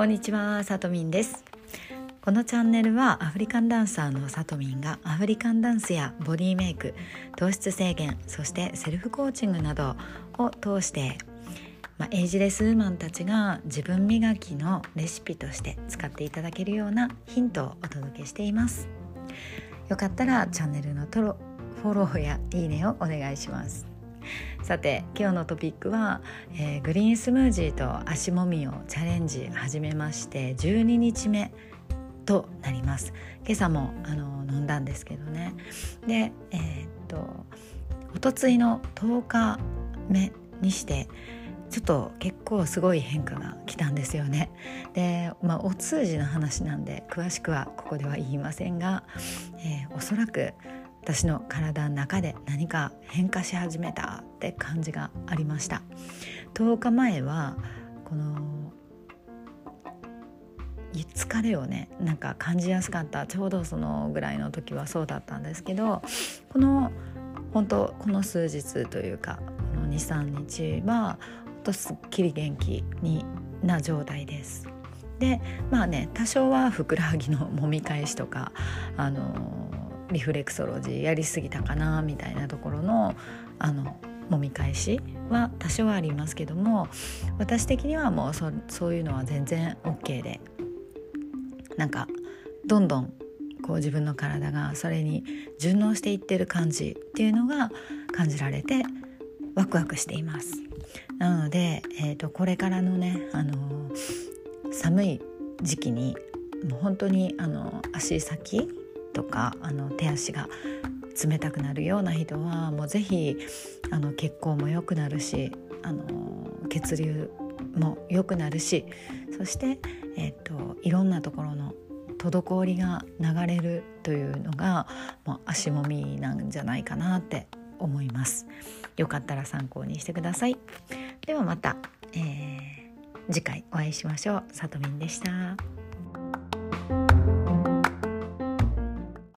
こんにちは、さとみんです。このチャンネルはアフリカンダンサーのさとみんがアフリカンダンスやボディメイク糖質制限そしてセルフコーチングなどを通してまあ、エイジレスウーマンたちが自分磨きのレシピとして使っていただけるようなヒントをお届けしています。よかったらチャンネルのフォローやいいねをお願いします。さて今日のトピックは、えー、グリーンスムージーと足もみをチャレンジ始めまして12日目となります今朝もあの飲んだんですけどねでえー、っとおとついの10日目にしてちょっと結構すごい変化が来たんですよね。で、まあ、お通じの話なんで詳しくはここでは言いませんが、えー、おそらく私の体の中で何か変化し始めたって感じがありました10日前はこの疲れをねなんか感じやすかったちょうどそのぐらいの時はそうだったんですけどこの本当この数日というかこの23日はほんとすっきり元気にな状態です。でまあね多少はふくらはぎの揉み返しとかあのリフレクソロジーやりすぎたかなみたいなところのあの揉み返しは多少はありますけども私的にはもうそそういうのは全然 OK でなんかどんどんこう自分の体がそれに順応していってる感じっていうのが感じられてワクワクしています。なので、えーと、これからのね、あのー、寒い時期にもう本当にあの足先とかあの手足が冷たくなるような人はもうぜひあの血行も良くなるしあの血流も良くなるしそして、えーと、いろんなところの滞りが流れるというのがもう足もみなんじゃないかなって思います。よかったら参考にしてください。ではまた、えー、次回お会いしましょう。さとみんでした。